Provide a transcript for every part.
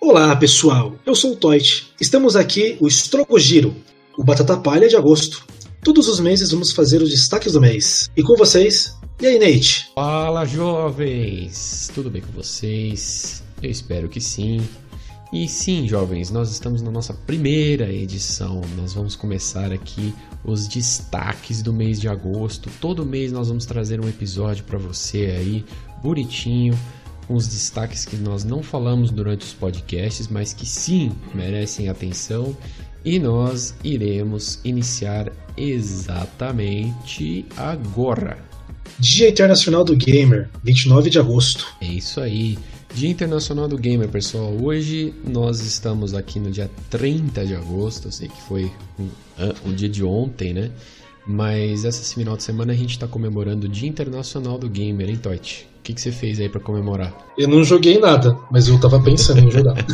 Olá pessoal, eu sou o Toit. Estamos aqui o Giro, o Batata Palha de agosto. Todos os meses vamos fazer os destaques do mês. E com vocês, e aí Nate? Fala jovens, tudo bem com vocês? Eu espero que sim. E sim, jovens, nós estamos na nossa primeira edição. Nós vamos começar aqui os destaques do mês de agosto. Todo mês nós vamos trazer um episódio para você aí, bonitinho, com os destaques que nós não falamos durante os podcasts, mas que sim merecem atenção. E nós iremos iniciar exatamente agora. Dia Internacional do Gamer, 29 de agosto. É isso aí. Dia Internacional do Gamer, pessoal. Hoje nós estamos aqui no dia 30 de agosto. Eu sei que foi um, um dia de ontem, né? Mas esse final de semana a gente está comemorando o Dia Internacional do Gamer, hein, Toit? O que, que você fez aí para comemorar? Eu não joguei nada, mas eu tava pensando em jogar.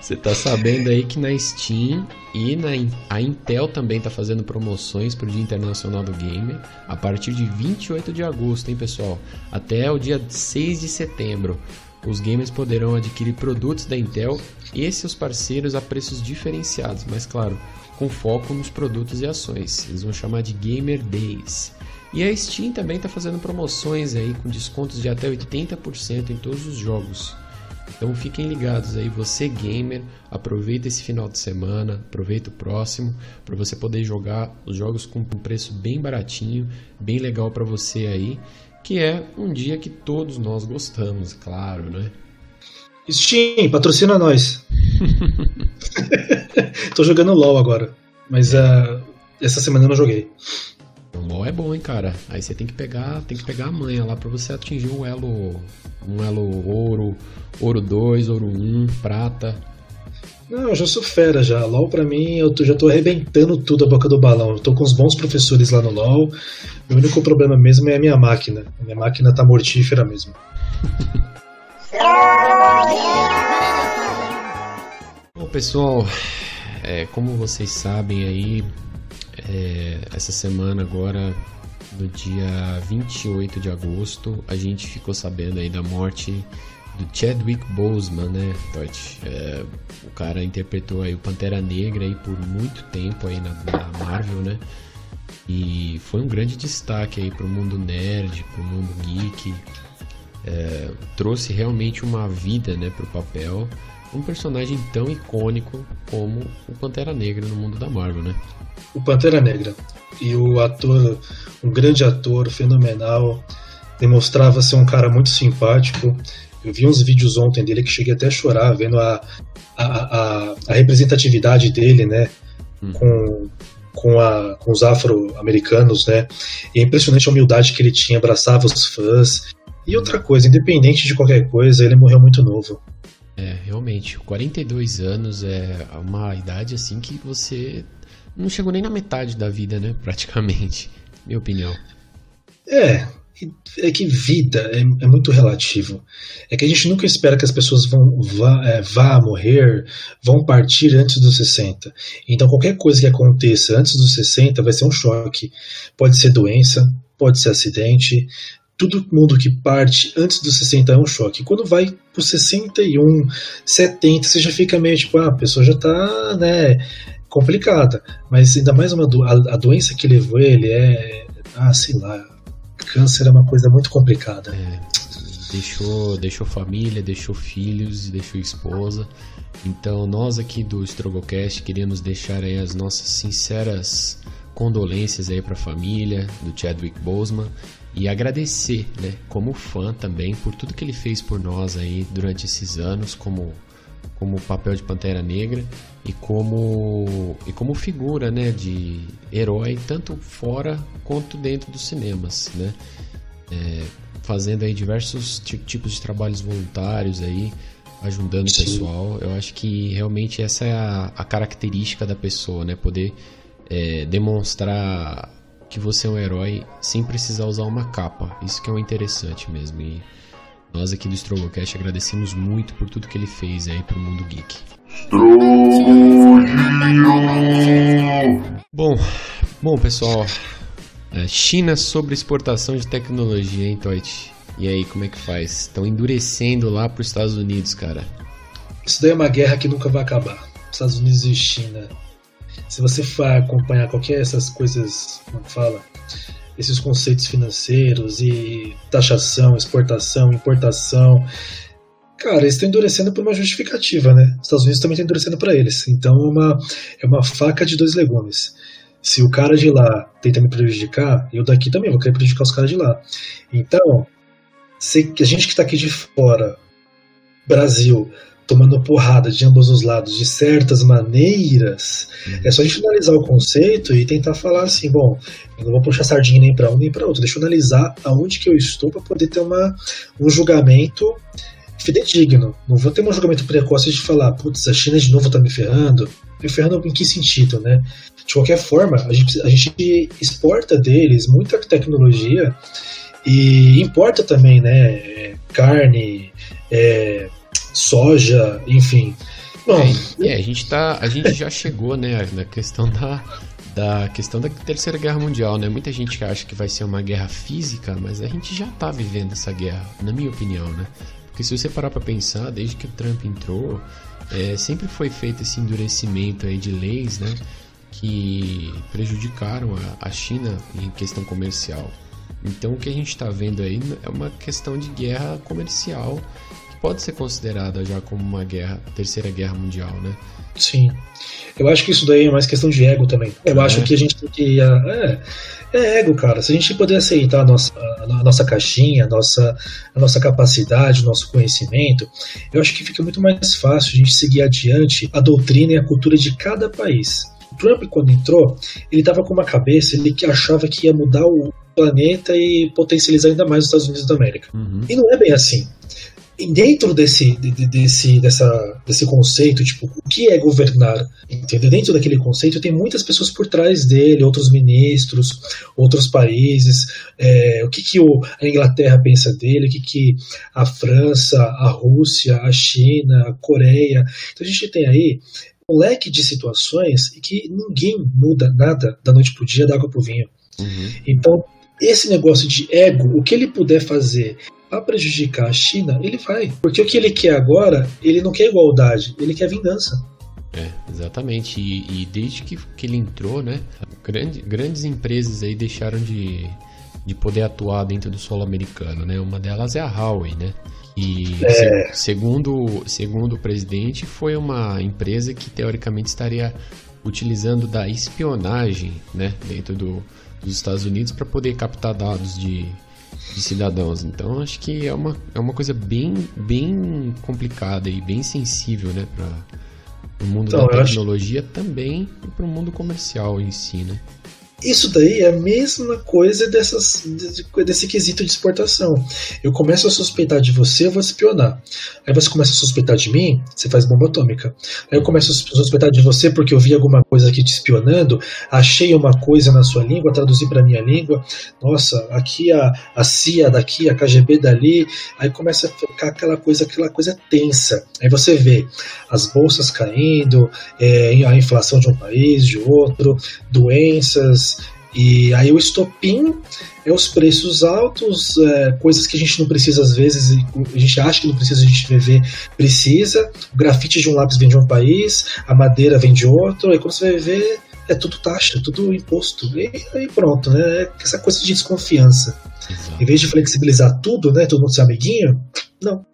Você tá sabendo aí que na Steam e na a Intel também tá fazendo promoções pro Dia Internacional do Gamer a partir de 28 de agosto, hein, pessoal? Até o dia 6 de setembro. Os gamers poderão adquirir produtos da Intel e seus parceiros a preços diferenciados, mas claro, com foco nos produtos e ações. Eles vão chamar de Gamer Days. E a Steam também está fazendo promoções aí com descontos de até 80% em todos os jogos. Então fiquem ligados aí, você gamer, aproveita esse final de semana, aproveita o próximo para você poder jogar os jogos com um preço bem baratinho, bem legal para você aí, que é um dia que todos nós gostamos, claro, né? Steam, patrocina nós. Tô jogando LoL agora, mas uh, essa semana eu não joguei. O LoL é bom, hein, cara. Aí você tem que pegar, tem que pegar a manha lá para você atingir um elo, um elo ouro, ouro 2, ouro 1, um, prata. Não, eu já sou fera já. LoL pra mim, eu tô, já tô arrebentando tudo a boca do balão. Eu tô com os bons professores lá no LoL. O único problema mesmo é a minha máquina. A minha máquina tá mortífera mesmo. Bom, pessoal, é, como vocês sabem aí, é, essa semana agora, no dia 28 de agosto, a gente ficou sabendo aí da morte do Chadwick Boseman, né, Totti? É, o cara interpretou aí o Pantera Negra aí por muito tempo aí na, na Marvel, né? E foi um grande destaque aí pro mundo nerd, pro mundo geek. É, trouxe realmente uma vida, né, pro papel. Um personagem tão icônico como o Pantera Negra no mundo da Marvel, né? o Pantera Negra. E o ator, um grande ator, fenomenal, demonstrava ser um cara muito simpático. Eu vi uns vídeos ontem dele que cheguei até a chorar vendo a, a, a, a representatividade dele, né? Hum. Com, com, a, com os afro-americanos, né? E é impressionante a humildade que ele tinha, abraçava os fãs. E outra coisa, independente de qualquer coisa, ele morreu muito novo. É, realmente, 42 anos é uma idade assim que você não chegou nem na metade da vida, né? Praticamente, minha opinião. É, é que vida é, é, muito relativo. É que a gente nunca espera que as pessoas vão vá, é, vá morrer, vão partir antes dos 60. Então qualquer coisa que aconteça antes dos 60 vai ser um choque. Pode ser doença, pode ser acidente. Todo mundo que parte antes dos 60 é um choque. Quando vai pro 61, 70, você já fica meio tipo, ah, a pessoa já tá, né, complicada. Mas ainda mais uma do, a, a, doença que levou ele é. Ah, sei lá. Câncer é uma coisa muito complicada. É, deixou, deixou família, deixou filhos, deixou esposa. Então nós aqui do Strogocast queríamos deixar aí as nossas sinceras condolências aí para a família do Chadwick Boseman e agradecer, né, como fã também por tudo que ele fez por nós aí durante esses anos como como papel de Pantera Negra e como e como figura, né, de herói tanto fora quanto dentro dos cinemas, né, é, fazendo aí diversos tipos de trabalhos voluntários aí, ajudando Sim. o pessoal. Eu acho que realmente essa é a, a característica da pessoa, né, poder é, demonstrar que você é um herói sem precisar usar uma capa. Isso que é o interessante mesmo. E nós aqui do Strogocast agradecemos muito por tudo que ele fez aí pro mundo geek. Bom, bom pessoal, é, China sobre exportação de tecnologia, hein, Toit? E aí, como é que faz? Estão endurecendo lá para os Estados Unidos, cara. Isso daí é uma guerra que nunca vai acabar. Estados Unidos e China. Se você for acompanhar qualquer dessas coisas, como fala, esses conceitos financeiros e taxação, exportação, importação, cara, eles estão endurecendo por uma justificativa, né? Os Estados Unidos também estão endurecendo para eles. Então é uma, é uma faca de dois legumes. Se o cara de lá tenta me prejudicar, eu daqui também vou querer prejudicar os caras de lá. Então, se a gente que está aqui de fora, Brasil, tomando porrada de ambos os lados de certas maneiras, uhum. é só a gente analisar o conceito e tentar falar assim, bom, eu não vou puxar sardinha nem para um nem para outro, deixa eu analisar aonde que eu estou para poder ter uma, um julgamento fidedigno. Não vou ter um julgamento precoce de falar, putz, a China de novo tá me ferrando. Me ferrando em que sentido, né? De qualquer forma, a gente, a gente exporta deles muita tecnologia e importa também, né? Carne, é, soja, enfim. Bom, é, é, a gente tá, a gente já chegou, né, na questão da da questão da Terceira Guerra Mundial, né? Muita gente acha que vai ser uma guerra física, mas a gente já tá vivendo essa guerra, na minha opinião, né? Porque se você parar para pensar, desde que o Trump entrou, é, sempre foi feito esse endurecimento aí de leis, né? Que prejudicaram a, a China em questão comercial. Então o que a gente está vendo aí é uma questão de guerra comercial pode ser considerada já como uma guerra, terceira guerra mundial, né? Sim. Eu acho que isso daí é mais questão de ego também. Eu é. acho que a gente tem que. É, é ego, cara. Se a gente puder aceitar a nossa, a nossa caixinha, a nossa, a nossa capacidade, o nosso conhecimento, eu acho que fica muito mais fácil a gente seguir adiante a doutrina e a cultura de cada país. O Trump, quando entrou, ele estava com uma cabeça, ele que achava que ia mudar o planeta e potencializar ainda mais os Estados Unidos da América. Uhum. E não é bem assim dentro desse, desse, dessa, desse conceito, tipo, o que é governar? Entendeu? Dentro daquele conceito tem muitas pessoas por trás dele, outros ministros, outros países, é, o que, que o, a Inglaterra pensa dele, o que, que a França, a Rússia, a China, a Coreia. Então a gente tem aí um leque de situações que ninguém muda nada da noite pro dia, da água pro vinho. Uhum. Então, esse negócio de ego, o que ele puder fazer a prejudicar a China, ele vai. Porque o que ele quer agora, ele não quer igualdade, ele quer vingança. É, exatamente. E, e desde que, que ele entrou, né, grande, grandes empresas aí deixaram de, de poder atuar dentro do solo americano, né? Uma delas é a Huawei, né? E é. segundo, segundo o presidente, foi uma empresa que teoricamente estaria utilizando da espionagem, né, dentro do, dos Estados Unidos para poder captar dados de de cidadãos. Então acho que é uma, é uma coisa bem, bem complicada e bem sensível, né, para o mundo então, da tecnologia acho... também e para o mundo comercial em si, né? Isso daí é a mesma coisa dessas, desse quesito de exportação. Eu começo a suspeitar de você, eu vou espionar. Aí você começa a suspeitar de mim, você faz bomba atômica. Aí eu começo a suspeitar de você porque eu vi alguma coisa aqui te espionando, achei uma coisa na sua língua, traduzi para minha língua. Nossa, aqui a, a CIA daqui, a KGB dali. Aí começa a ficar aquela coisa, aquela coisa tensa. Aí você vê as bolsas caindo, é, a inflação de um país, de outro, doenças e aí o estopim é os preços altos, é, coisas que a gente não precisa às vezes, a gente acha que não precisa, a gente vê, precisa. O grafite de um lápis vem de um país, a madeira vem de outro, aí quando você vai ver, é tudo taxa, tudo imposto. E aí pronto, né? É essa coisa de desconfiança. Exato. Em vez de flexibilizar tudo, né? Todo mundo ser amiguinho, não.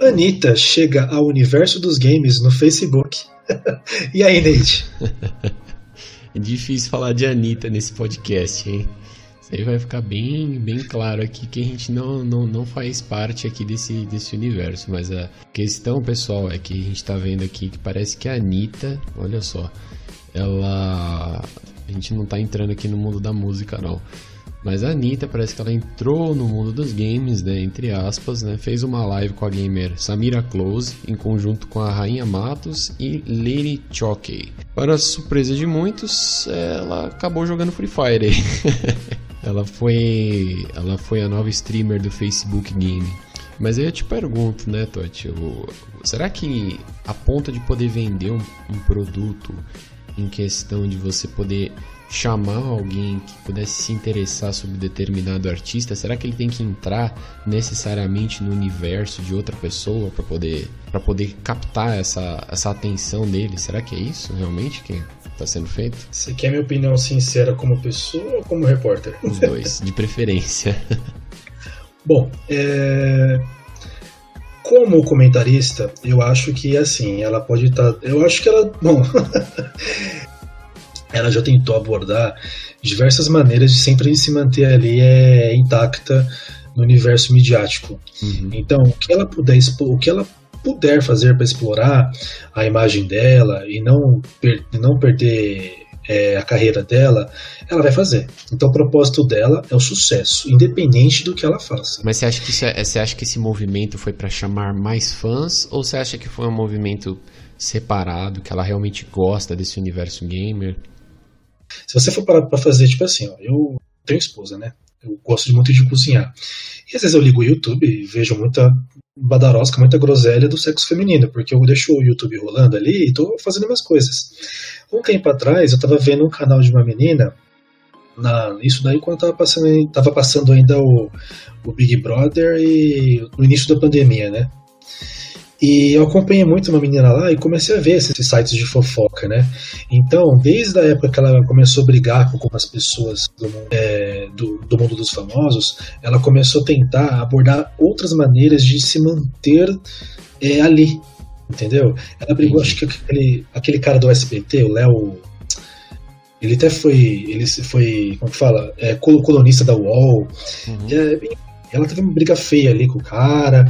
Anitta chega ao universo dos games no Facebook. e aí, Nate? É difícil falar de Anitta nesse podcast, hein? Isso aí vai ficar bem, bem claro aqui que a gente não, não, não faz parte aqui desse, desse universo. Mas a questão, pessoal, é que a gente tá vendo aqui que parece que a Anitta, olha só, ela. A gente não tá entrando aqui no mundo da música, não. Mas a Anitta parece que ela entrou no mundo dos games, né, entre aspas, né, fez uma live com a gamer Samira Close, em conjunto com a Rainha Matos e Lady Chockey. Para surpresa de muitos, ela acabou jogando Free Fire. ela foi, ela foi a nova streamer do Facebook Game. Mas aí eu te pergunto, né, Totti, será que a ponto de poder vender um, um produto em questão de você poder chamar alguém que pudesse se interessar sobre determinado artista, será que ele tem que entrar necessariamente no universo de outra pessoa para poder para poder captar essa, essa atenção dele? Será que é isso realmente que está sendo feito? Você quer minha opinião sincera como pessoa ou como repórter? Os dois, de preferência. Bom, é... como comentarista, eu acho que assim, ela pode estar. Tá... Eu acho que ela. Bom, ela já tentou abordar diversas maneiras de sempre se manter ali é, intacta no universo midiático. Uhum. Então, o que ela puder o que ela puder fazer para explorar a imagem dela e não, per não perder é, a carreira dela, ela vai fazer. Então o propósito dela é o sucesso, independente do que ela faça. Mas você acha que, é, você acha que esse movimento foi para chamar mais fãs ou você acha que foi um movimento separado, que ela realmente gosta desse universo gamer? Se você for parar pra fazer, tipo assim, ó, eu tenho esposa, né? Eu gosto muito de cozinhar. E às vezes eu ligo o YouTube e vejo muita badarosca, muita groselha do sexo feminino, porque eu deixo o YouTube rolando ali e tô fazendo minhas coisas. Um tempo atrás eu tava vendo um canal de uma menina, na, isso daí quando tava passando, tava passando ainda o, o Big Brother e no início da pandemia, né? E eu acompanhei muito uma menina lá e comecei a ver esses sites de fofoca, né? Então, desde a época que ela começou a brigar com as pessoas do, é, do, do mundo dos famosos, ela começou a tentar abordar outras maneiras de se manter é, ali, entendeu? Ela brigou, acho que aquele, aquele cara do SBT, o Léo. Ele até foi. Ele foi. Como que fala? É, colunista da UOL. Uhum. É, ela teve uma briga feia ali com o cara,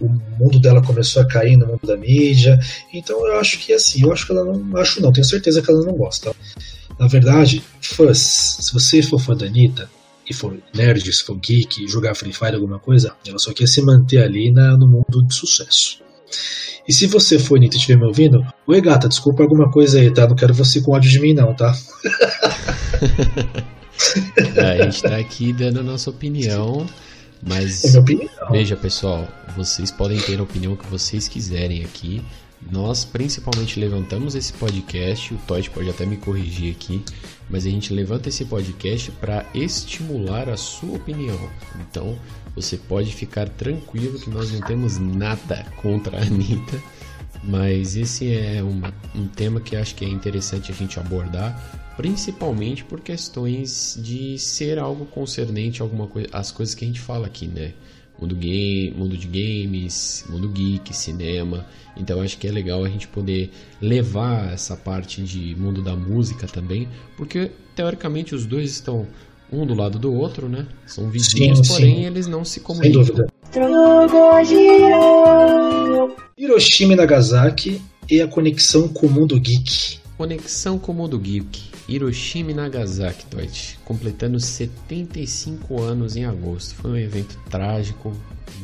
o mundo dela começou a cair no mundo da mídia. Então eu acho que assim, eu acho que ela não. Acho não, tenho certeza que ela não gosta. Na verdade, fãs, se você for fã da Anitta e for nerd, se for geek, jogar Free Fire, alguma coisa, ela só quer se manter ali na, no mundo de sucesso. E se você for Anitta e estiver me ouvindo, oi gata, desculpa alguma coisa aí, tá? Não quero você com ódio de mim, não, tá? a gente tá aqui dando a nossa opinião. Mas é veja, pessoal, vocês podem ter a opinião que vocês quiserem aqui. Nós principalmente levantamos esse podcast, o Todd pode até me corrigir aqui, mas a gente levanta esse podcast para estimular a sua opinião. Então, você pode ficar tranquilo que nós não temos nada contra a Anitta, mas esse é um, um tema que acho que é interessante a gente abordar, principalmente por questões de ser algo concernente a alguma coisa, as coisas que a gente fala aqui, né? Mundo game, mundo de games, mundo geek, cinema. Então acho que é legal a gente poder levar essa parte de mundo da música também, porque teoricamente os dois estão um do lado do outro, né? São vizinhos, sim, porém sim. eles não se comunicam. Hiroshima e Nagasaki e a conexão com o mundo geek. Conexão com o mundo geek. Hiroshima e Nagasaki, Toit, completando 75 anos em agosto. Foi um evento trágico,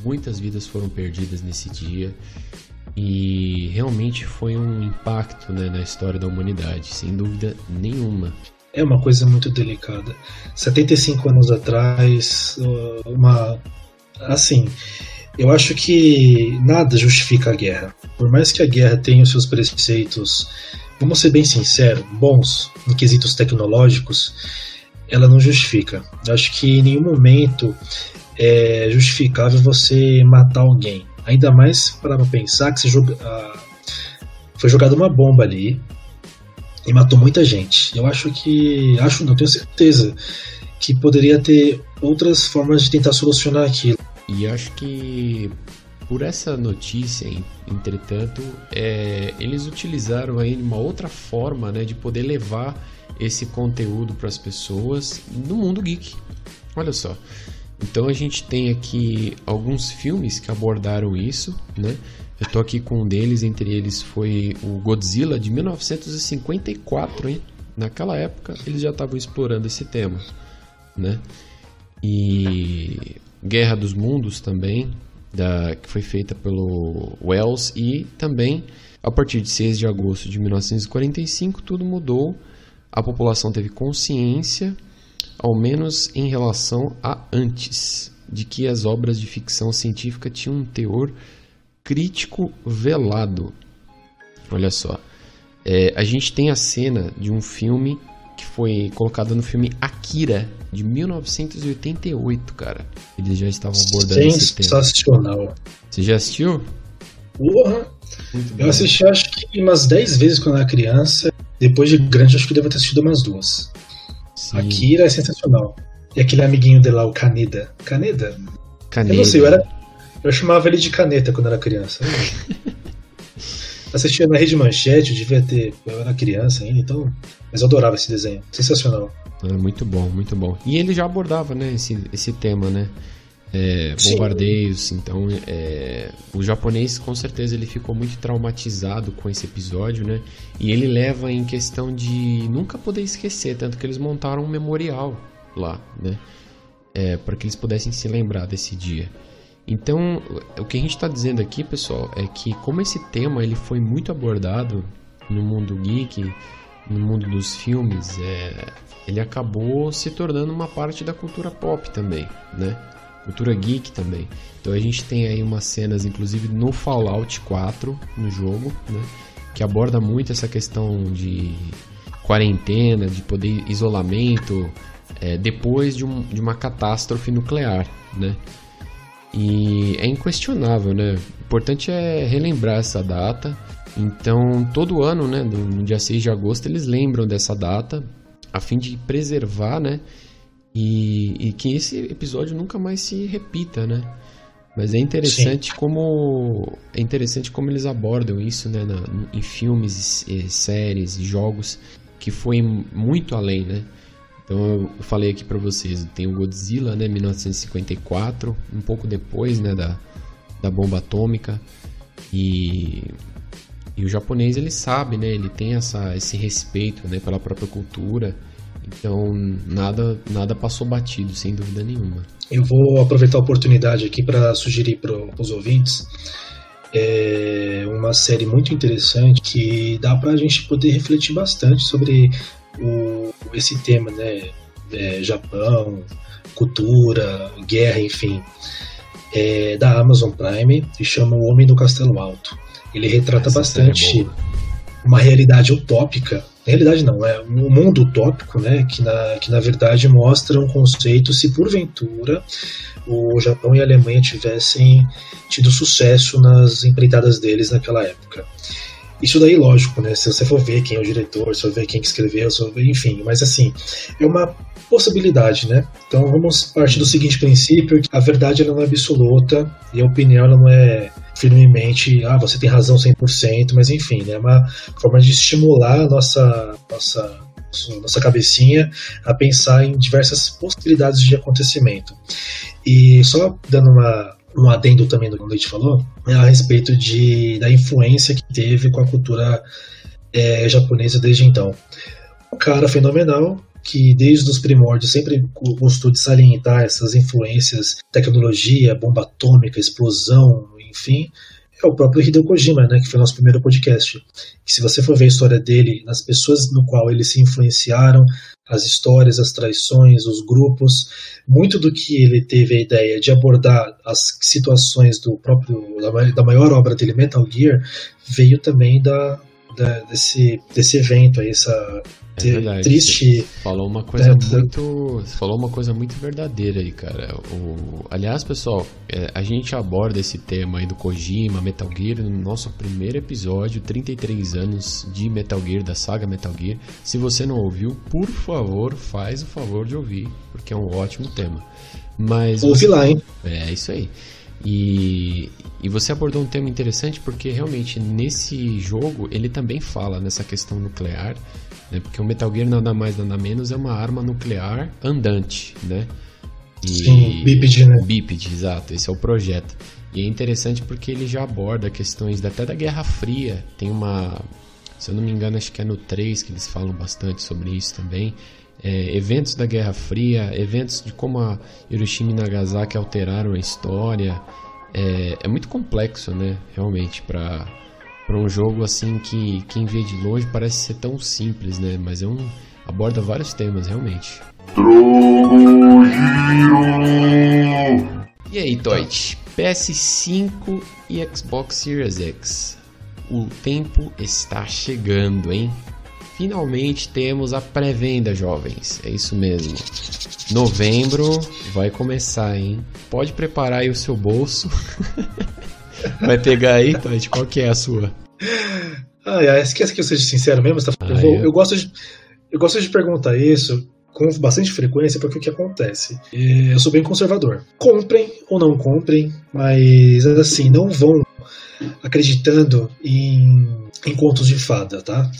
muitas vidas foram perdidas nesse dia e realmente foi um impacto né, na história da humanidade, sem dúvida nenhuma. É uma coisa muito delicada. 75 anos atrás, uma. Assim, eu acho que nada justifica a guerra. Por mais que a guerra tenha os seus preceitos vamos ser bem sinceros, bons em quesitos tecnológicos, ela não justifica. Eu acho que em nenhum momento é justificável você matar alguém. Ainda mais para pensar que joga, ah, foi jogada uma bomba ali e matou muita gente. Eu acho que. Acho não, tenho certeza que poderia ter outras formas de tentar solucionar aquilo. E acho que por essa notícia, entretanto, é, eles utilizaram aí uma outra forma né, de poder levar esse conteúdo para as pessoas no mundo geek. Olha só. Então a gente tem aqui alguns filmes que abordaram isso, né? Eu tô aqui com um deles, entre eles foi o Godzilla de 1954, hein? Naquela época eles já estavam explorando esse tema, né? E Guerra dos Mundos também, da, que foi feita pelo Wells e também a partir de 6 de agosto de 1945 tudo mudou, a população teve consciência, ao menos em relação a antes, de que as obras de ficção científica tinham um teor crítico velado. Olha só, é, a gente tem a cena de um filme que foi colocado no filme Akira, de 1988, cara. Eles já estavam abordando esse tema. Sensacional. Você já assistiu? Porra! Eu assisti acho que umas 10 vezes quando era criança. Depois de grande, acho que devo ter assistido umas duas. Sim. Akira é sensacional. E aquele amiguinho dele lá, o Caneda. Caneda? Caneda. Eu não sei, eu, era, eu chamava ele de caneta quando era criança. assistia na Rede Manchete, eu devia ter. Eu era criança ainda, então. Mas eu adorava esse desenho. Sensacional. É, muito bom, muito bom. E ele já abordava, né, esse, esse tema, né? É, bombardeios, Sim. então é, o japonês com certeza ele ficou muito traumatizado com esse episódio, né? E ele leva em questão de nunca poder esquecer, tanto que eles montaram um memorial lá, né? É, para que eles pudessem se lembrar desse dia. Então, o que a gente está dizendo aqui, pessoal, é que como esse tema ele foi muito abordado no mundo geek, no mundo dos filmes, é, ele acabou se tornando uma parte da cultura pop também, né? Cultura geek também. Então a gente tem aí umas cenas, inclusive no Fallout 4, no jogo, né? Que aborda muito essa questão de quarentena, de poder isolamento, é, depois de, um, de uma catástrofe nuclear, né? E é inquestionável, né? O importante é relembrar essa data. Então, todo ano, né, no dia 6 de agosto, eles lembram dessa data a fim de preservar, né? E, e que esse episódio nunca mais se repita, né? Mas é interessante Sim. como é interessante como eles abordam isso, né, na, em filmes, e, séries e jogos que foi muito além, né? Então eu falei aqui para vocês, tem o Godzilla, né, 1954, um pouco depois, né, da, da bomba atômica e e o japonês ele sabe, né, ele tem essa esse respeito, né, pela própria cultura. Então nada nada passou batido, sem dúvida nenhuma. Eu vou aproveitar a oportunidade aqui para sugerir para os ouvintes é uma série muito interessante que dá para a gente poder refletir bastante sobre o, esse tema, né? É, Japão, cultura, guerra, enfim, é, da Amazon Prime e chama O Homem do Castelo Alto. Ele retrata Essa bastante é uma realidade utópica. Realidade não, é um mundo utópico, né? Que na, que na verdade mostra um conceito se porventura o Japão e a Alemanha tivessem tido sucesso nas empreitadas deles naquela época. Isso daí, lógico, né? Se você for ver quem é o diretor, se for ver quem escreveu, se for ver, enfim, mas assim, é uma possibilidade, né? Então vamos partir do seguinte princípio, a verdade ela não é absoluta e a opinião ela não é firmemente, ah, você tem razão 100%, mas enfim, né? É uma forma de estimular a nossa, nossa, nossa cabecinha a pensar em diversas possibilidades de acontecimento. E só dando uma, um adendo também do que o Leite falou, é a respeito de, da influência que teve com a cultura é, japonesa desde então. Um cara fenomenal que desde os primórdios sempre gostou de salientar essas influências, tecnologia, bomba atômica, explosão, enfim, é o próprio Hideo Kojima, né, que foi nosso primeiro podcast. Que se você for ver a história dele, nas pessoas no qual eles se influenciaram, as histórias, as traições, os grupos, muito do que ele teve a ideia de abordar as situações do próprio da maior obra dele, Metal Gear, veio também da, da desse desse evento aí, essa é verdade. triste. Falou uma coisa é, muito. Falou uma coisa muito verdadeira aí, cara. O, aliás, pessoal, é, a gente aborda esse tema aí do Kojima, Metal Gear, no nosso primeiro episódio, 33 anos de Metal Gear, da saga Metal Gear. Se você não ouviu, por favor, faz o favor de ouvir, porque é um ótimo tema. Mas. Ouve você... lá, hein? É, isso aí. E, e você abordou um tema interessante porque realmente nesse jogo ele também fala nessa questão nuclear né? Porque o Metal Gear nada mais nada menos é uma arma nuclear andante, né? E... Sim, bípede, né? Bípede, exato, esse é o projeto. E é interessante porque ele já aborda questões até da Guerra Fria. Tem uma, se eu não me engano, acho que é no 3 que eles falam bastante sobre isso também, é, eventos da Guerra Fria, eventos de como a Hiroshima e Nagasaki alteraram a história. É, é muito complexo, né? Realmente, para para um jogo assim que quem vê de longe parece ser tão simples, né? Mas é um aborda vários temas realmente. E aí, Toit? PS5 e Xbox Series X. O tempo está chegando, hein? Finalmente temos a pré-venda, jovens. É isso mesmo. Novembro vai começar, hein? Pode preparar aí o seu bolso. vai pegar aí, Todd? Qual que é a sua? Ai, ai, esquece que eu seja sincero mesmo. Tá... Ah, eu, vou, eu, gosto de, eu gosto de perguntar isso com bastante frequência porque o que acontece? É, eu sou bem conservador. Comprem ou não comprem, mas assim, não vão acreditando em, em contos de fada, tá?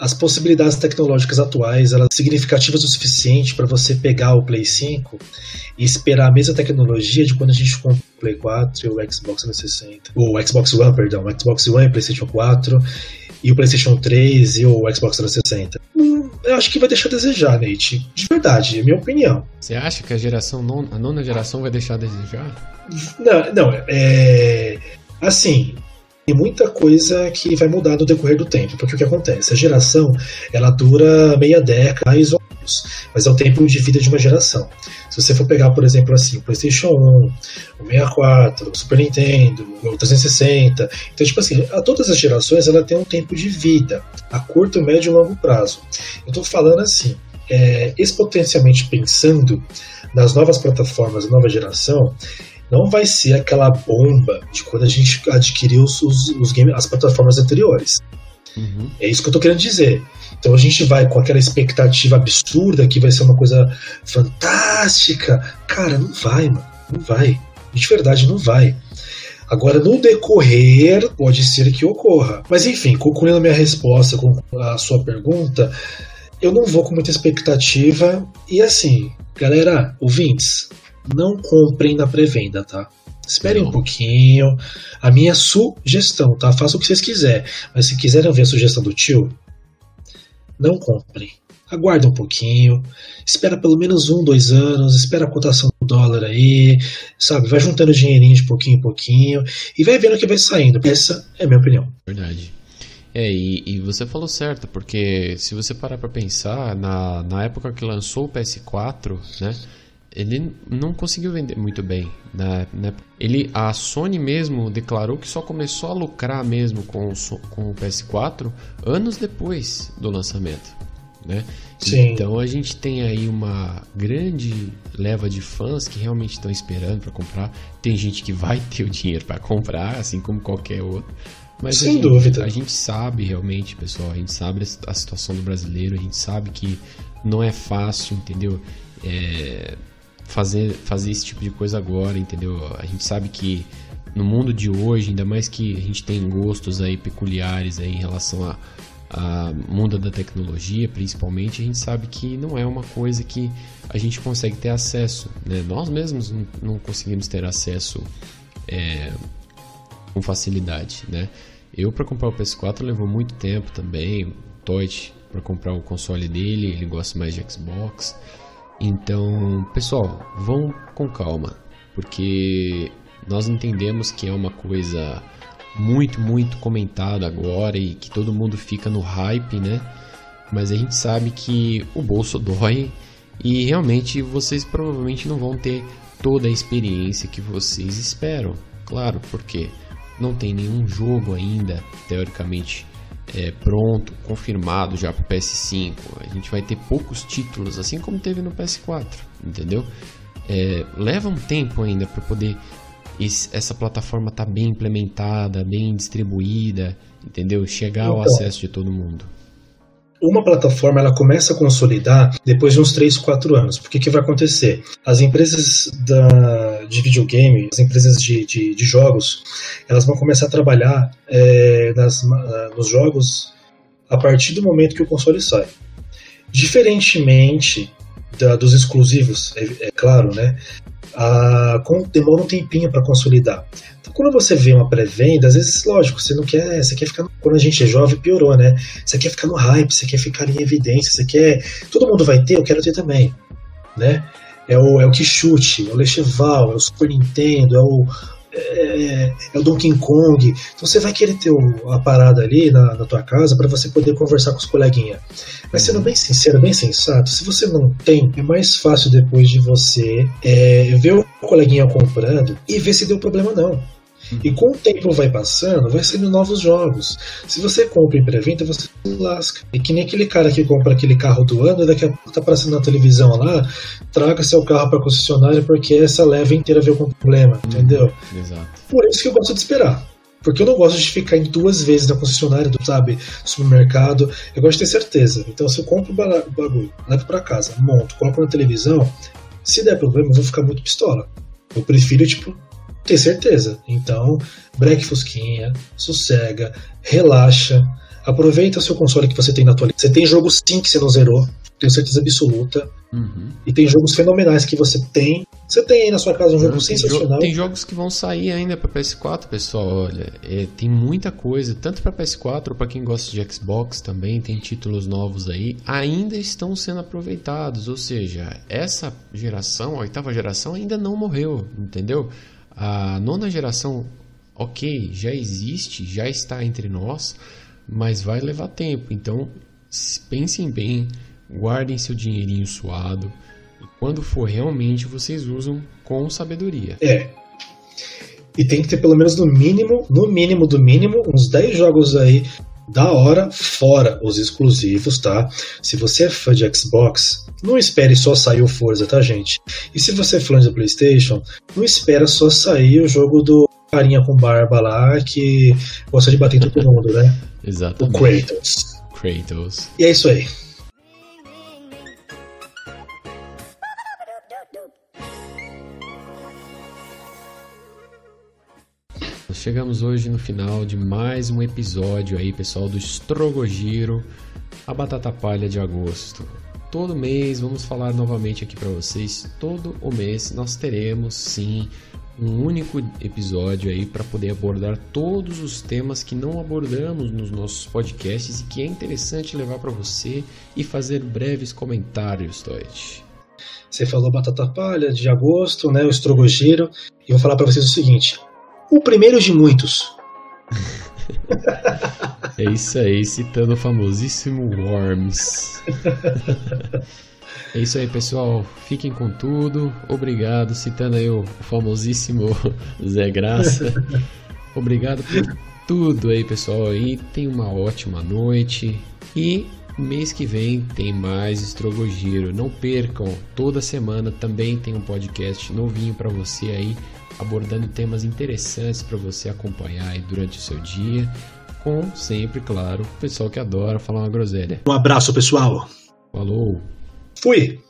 As possibilidades tecnológicas atuais elas são significativas o suficiente para você pegar o Play 5 e esperar a mesma tecnologia de quando a gente compra o Play 4 e o Xbox 360. O Xbox One, perdão, o Xbox One e o PlayStation 4 e o PlayStation 3 e o Xbox 360. Hum, eu acho que vai deixar a desejar, Nate. De verdade, é minha opinião. Você acha que a geração non, a nona geração vai deixar a desejar? Não, não, é assim, tem muita coisa que vai mudar no decorrer do tempo, porque o que acontece? A geração ela dura meia década, mais ou menos, mas é o tempo de vida de uma geração. Se você for pegar, por exemplo, assim, o PlayStation 1, o 64, o Super Nintendo, o 360, então, tipo assim, a todas as gerações ela tem um tempo de vida, a curto, médio e longo prazo. Eu estou falando assim, é, exponencialmente pensando nas novas plataformas, nova geração, não vai ser aquela bomba de quando a gente adquiriu os, os, game, as plataformas anteriores. Uhum. É isso que eu tô querendo dizer. Então a gente vai com aquela expectativa absurda que vai ser uma coisa fantástica. Cara, não vai, mano. Não vai. De verdade, não vai. Agora, no decorrer, pode ser que ocorra. Mas enfim, concluindo a minha resposta com a sua pergunta, eu não vou com muita expectativa. E assim, galera, ouvintes, não comprem na pré-venda, tá? Esperem um pouquinho. A minha sugestão, tá? Faça o que vocês quiserem. Mas se quiserem ver a sugestão do tio, não comprem. Aguarda um pouquinho, espera pelo menos um, dois anos, espera a cotação do dólar aí, sabe? Vai juntando dinheirinho de pouquinho em pouquinho e vai vendo o que vai saindo. Essa é a minha opinião. Verdade. É, e, e, você falou certo, porque se você parar para pensar, na, na época que lançou o PS4, né? Ele não conseguiu vender muito bem. Né? né? Ele, a Sony mesmo declarou que só começou a lucrar mesmo com o, com o PS4 anos depois do lançamento. Né? Então a gente tem aí uma grande leva de fãs que realmente estão esperando para comprar. Tem gente que vai ter o dinheiro para comprar, assim como qualquer outro. Mas Sem a gente, dúvida. A gente sabe realmente, pessoal, a gente sabe a situação do brasileiro, a gente sabe que não é fácil, entendeu? É, fazer, fazer esse tipo de coisa agora, entendeu? A gente sabe que no mundo de hoje, ainda mais que a gente tem gostos aí peculiares aí em relação a, a mundo da tecnologia, principalmente, a gente sabe que não é uma coisa que a gente consegue ter acesso, né? Nós mesmos não conseguimos ter acesso é, com facilidade, né? Eu para comprar o PS4 levou muito tempo também, Toit para comprar o console dele, ele gosta mais de Xbox. Então, pessoal, vão com calma, porque nós entendemos que é uma coisa muito, muito comentada agora e que todo mundo fica no hype, né? Mas a gente sabe que o bolso dói e realmente vocês provavelmente não vão ter toda a experiência que vocês esperam. Claro, porque não tem nenhum jogo ainda, teoricamente, é, pronto, confirmado já para o PS5. A gente vai ter poucos títulos, assim como teve no PS4, entendeu? É, leva um tempo ainda para poder essa plataforma estar tá bem implementada, bem distribuída, entendeu? Chegar então, ao acesso de todo mundo uma plataforma ela começa a consolidar depois de uns 3, 4 anos. Porque que vai acontecer? As empresas da, de videogame, as empresas de, de, de jogos, elas vão começar a trabalhar é, nas, nos jogos a partir do momento que o console sai. Diferentemente da, dos exclusivos, é, é, claro, né? ah, com, demora um tempinho para consolidar. Então, quando você vê uma pré-venda, às vezes, lógico, você não quer, você quer ficar. Quando a gente é jovem, piorou, né? Você quer ficar no hype, você quer ficar em evidência, você quer. Todo mundo vai ter, eu quero ter também, né? É o, é o Quixute, é o Lecheval, é o Super Nintendo, é o, é, é, o Donkey Kong. Então você vai querer ter a parada ali na, na tua casa para você poder conversar com os coleguinhas. Mas sendo bem sincero, bem sensato, se você não tem, é mais fácil depois de você é, ver o coleguinha comprando e ver se deu problema não. E com o tempo vai passando, vai saindo novos jogos. Se você compra em pré-venda, você lasca. E que nem aquele cara que compra aquele carro do ano, daqui a pouco tá aparecendo na televisão lá, traga seu carro para concessionária porque essa leva inteira veio com problema, uhum. entendeu? Exato. Por isso que eu gosto de esperar. Porque eu não gosto de ficar em duas vezes na concessionária do, sabe, supermercado. Eu gosto de ter certeza. Então, se eu compro o bagulho, levo para casa, monto, coloco na televisão, se der problema, eu vou ficar muito pistola. Eu prefiro, tipo, ter certeza. Então, breque fusquinha, sossega, relaxa, aproveita o seu console que você tem na atualidade. Você tem jogos sim que você não zerou, tenho certeza absoluta. Uhum. E tem jogos fenomenais que você tem. Você tem aí na sua casa um jogo Não, sensacional. Tem, jogos que vão sair ainda para PS4, pessoal. Olha, é, tem muita coisa, tanto para PS4 para quem gosta de Xbox também, tem títulos novos aí, ainda estão sendo aproveitados. Ou seja, essa geração, a oitava geração, ainda não morreu, entendeu? A nona geração, ok, já existe, já está entre nós, mas vai levar tempo. Então, pensem bem, guardem seu dinheirinho suado e quando for realmente vocês usam com sabedoria. É. E tem que ter pelo menos no mínimo, no mínimo do mínimo, uns 10 jogos aí da hora, fora os exclusivos, tá? Se você é fã de Xbox, não espere só sair o Forza, tá, gente? E se você é fã de PlayStation, não espera só sair o jogo do carinha com barba lá que gosta de bater em todo mundo, né? Exatamente. O Kratos. Kratos. E é isso aí. Chegamos hoje no final de mais um episódio aí, pessoal, do Estrogogiro, a batata palha de agosto. Todo mês vamos falar novamente aqui para vocês. Todo o mês nós teremos sim um único episódio aí para poder abordar todos os temas que não abordamos nos nossos podcasts e que é interessante levar para você e fazer breves comentários, Toit. Você falou batata palha de agosto, né? O estrogogiro. E vou falar para vocês o seguinte: o primeiro de muitos. é isso aí, citando o famosíssimo Worms. É isso aí, pessoal. Fiquem com tudo. Obrigado. Citando aí o famosíssimo Zé Graça. Obrigado por tudo aí, pessoal. E tem uma ótima noite. E mês que vem tem mais Estrogogiro. Não percam. Toda semana também tem um podcast novinho para você aí abordando temas interessantes para você acompanhar durante o seu dia, com sempre, claro, o pessoal que adora falar uma groselha. Um abraço, pessoal. Falou. Fui.